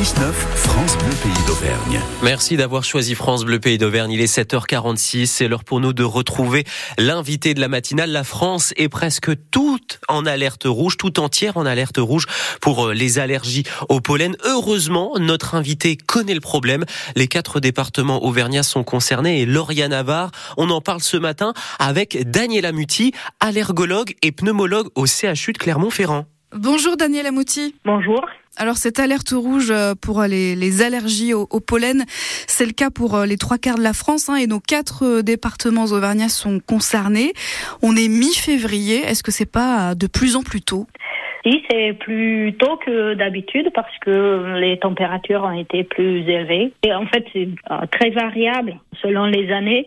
6-9, France Bleu Pays d'Auvergne. Merci d'avoir choisi France Bleu Pays d'Auvergne. Il est 7h46. C'est l'heure pour nous de retrouver l'invité de la matinale. La France est presque toute en alerte rouge, tout entière en alerte rouge pour euh, les allergies au pollen. Heureusement, notre invité connaît le problème. Les quatre départements auvergnats sont concernés et Lauriane Navarre, on en parle ce matin avec Daniela Muti, allergologue et pneumologue au CHU de Clermont-Ferrand. Bonjour Daniel Amouti. Bonjour. Alors cette alerte rouge euh, pour les, allergies au, pollen, c'est le cas pour euh, les trois quarts de la France hein, et nos quatre euh, départements auvergnats sont concernés. On est mi-février, est-ce que c'est pas de plus en plus tôt? Si, c'est plus tôt que d'habitude parce que les températures ont été plus élevées. Et en fait, c'est très variable selon les années.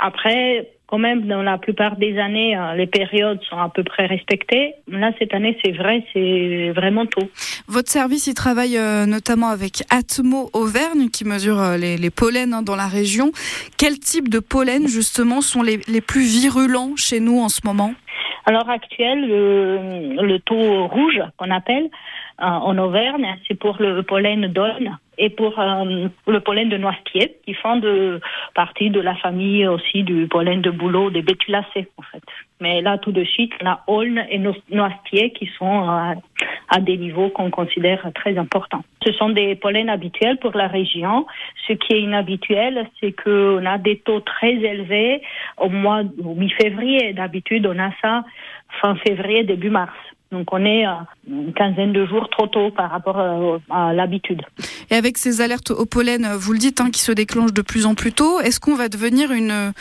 Après, quand même, dans la plupart des années, euh, les périodes sont à peu près respectées. Là, cette année, c'est vrai, c'est vraiment tôt. Votre service, il travaille euh, notamment avec Atmo Auvergne, qui mesure euh, les, les pollens hein, dans la région. Quel type de pollen, justement, sont les, les plus virulents chez nous en ce moment? À l'heure actuelle, le, le taux rouge, qu'on appelle, en Auvergne, c'est pour le pollen d'aulne et pour euh, le pollen de noisetier, qui font de, partie de la famille aussi du pollen de bouleau, des bétulacées en fait. Mais là, tout de suite, la aulne et noisetier qui sont à, à des niveaux qu'on considère très importants. Ce sont des pollens habituels pour la région. Ce qui est inhabituel, c'est qu'on a des taux très élevés au mois, au mi-février. D'habitude, on a ça fin février, début mars. Donc on est à une quinzaine de jours trop tôt par rapport euh, à, l'habitude. Et avec ces alertes au pollen, vous le dites, hein, qui se déclenchent de plus en plus tôt, est-ce qu'on va devenir une,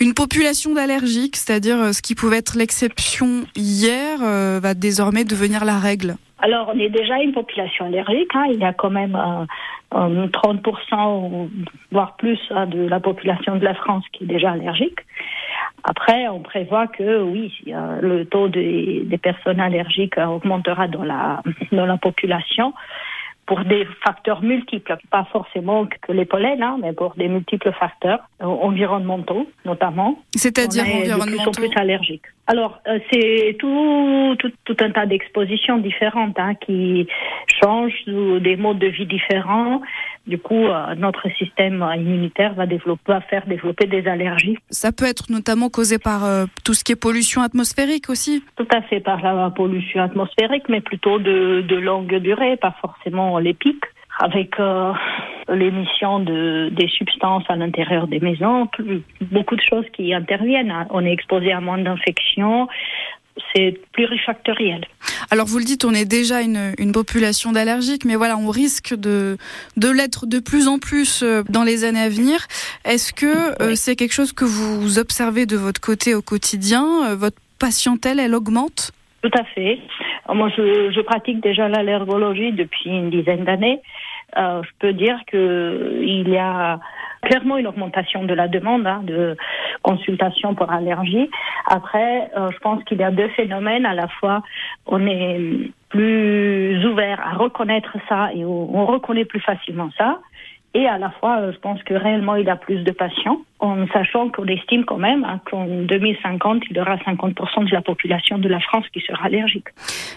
une population d'allergiques, c'est-à-dire euh, ce qui pouvait être l'exception hier euh, va désormais devenir la règle alors, on est déjà une population allergique. Hein. Il y a quand même 30%, voire plus, hein, de la population de la France qui est déjà allergique. Après, on prévoit que oui, le taux des, personnes allergiques augmentera dans la, dans la population pour des facteurs multiples, pas forcément que les pollens, hein, mais pour des multiples facteurs euh, environnementaux notamment. C'est-à-dire environnementaux. De plus plus allergiques. Alors, euh, c'est tout, tout, tout, un tas d'expositions différentes hein, qui changent des modes de vie différents. Du coup, euh, notre système immunitaire va, développer, va faire développer des allergies. Ça peut être notamment causé par euh, tout ce qui est pollution atmosphérique aussi Tout à fait, par la pollution atmosphérique, mais plutôt de, de longue durée, pas forcément les pics avec euh, l'émission de, des substances à l'intérieur des maisons, beaucoup de choses qui interviennent. On est exposé à moins d'infections, c'est plurifactoriel. Alors vous le dites, on est déjà une, une population d'allergiques, mais voilà, on risque de, de l'être de plus en plus euh, dans les années à venir. Est-ce que euh, c'est quelque chose que vous observez de votre côté au quotidien euh, Votre patientèle, elle augmente? Tout à fait. Moi, je, je pratique déjà l'allergologie depuis une dizaine d'années. Euh, je peux dire que il y a clairement une augmentation de la demande hein, de consultation pour allergie. Après, euh, je pense qu'il y a deux phénomènes. À la fois, on est plus ouvert à reconnaître ça et on reconnaît plus facilement ça. Et à la fois, euh, je pense que réellement, il y a plus de patients, en sachant qu'on estime quand même hein, qu'en 2050, il y aura 50% de la population de la France qui sera allergique.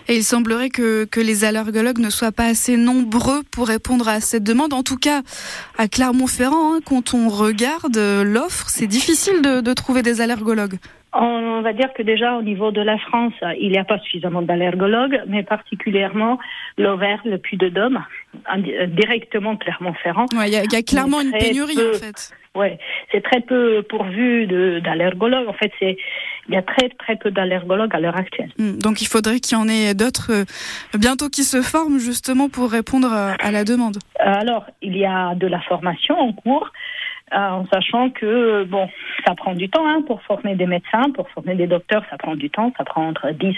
Et il semblerait que, que les allergologues ne soient pas assez nombreux pour répondre à cette demande. En tout cas, à Clermont-Ferrand, hein, quand on regarde euh, l'offre, c'est difficile de, de trouver des allergologues. On va dire que déjà au niveau de la France, il n'y a pas suffisamment d'allergologues, mais particulièrement l'Auvergne, le Puy-de-Dôme, directement Clermont-Ferrand. Il y, a clairement une pénurie en fait. Oui, c'est très peu pourvu d'allergologues. En fait, c'est il y a très très peu d'allergologues à l'heure actuelle. Hmm, donc il faudrait qu'il y en ait d'autres euh, bientôt qui se forment justement pour répondre euh, à la demande. Alors il y a de la formation en cours. Euh, en sachant que bon, ça prend du temps hein, pour former des médecins, pour former des docteurs, ça prend du temps, ça prend entre 10,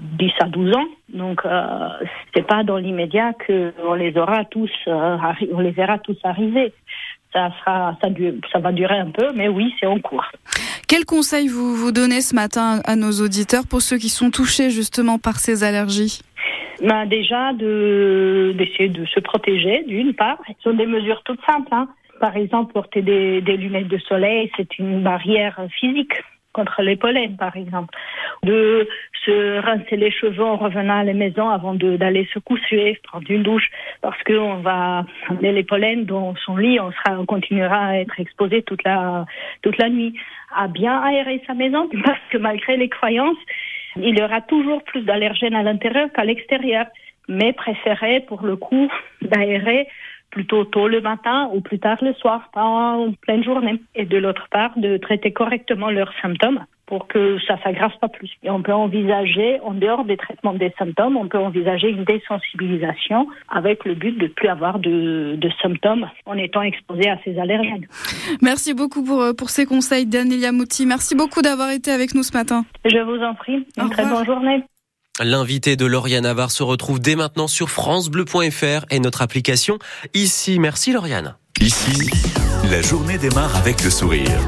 10 à 12 ans. Donc euh, c'est pas dans l'immédiat que on les aura tous, euh, on les verra tous arriver. Ça sera, ça, ça va durer un peu, mais oui, c'est en cours. Quel conseil vous vous donnez ce matin à nos auditeurs pour ceux qui sont touchés justement par ces allergies? Ben déjà de d'essayer de se protéger d'une part. Ce sont des mesures toutes simples. Hein par exemple, porter des, lunettes de soleil, c'est une barrière physique. Contre les pollens, par exemple. De se rincer les cheveux en revenant à la maison avant d'aller se coucher, prendre une douche, parce qu'on va amener les pollens dans son lit, on, sera, on continuera à être exposé toute la, toute la nuit. À bien aérer sa maison, parce que malgré les croyances, il y aura toujours plus d'allergènes à l'intérieur qu'à l'extérieur, mais préférez pour le coup d'aérer plutôt tôt le matin ou plus tard le soir, pas en pleine journée. Et de l'autre part, de traiter correctement leurs symptômes pour que ça s'aggrave pas plus. Et on peut envisager, en dehors des traitements des symptômes, on peut envisager une désensibilisation avec le but de ne plus avoir de, de, symptômes en étant exposé à ces allergènes. Merci beaucoup pour, euh, pour ces conseils, Danelia Mouti. Merci beaucoup d'avoir été avec nous ce matin. Je vous en prie. Une très bonne journée. L'invité de Lauriane Navarre se retrouve dès maintenant sur francebleu.fr et notre application ici. Merci Lauriane. Ici, la journée démarre avec le sourire.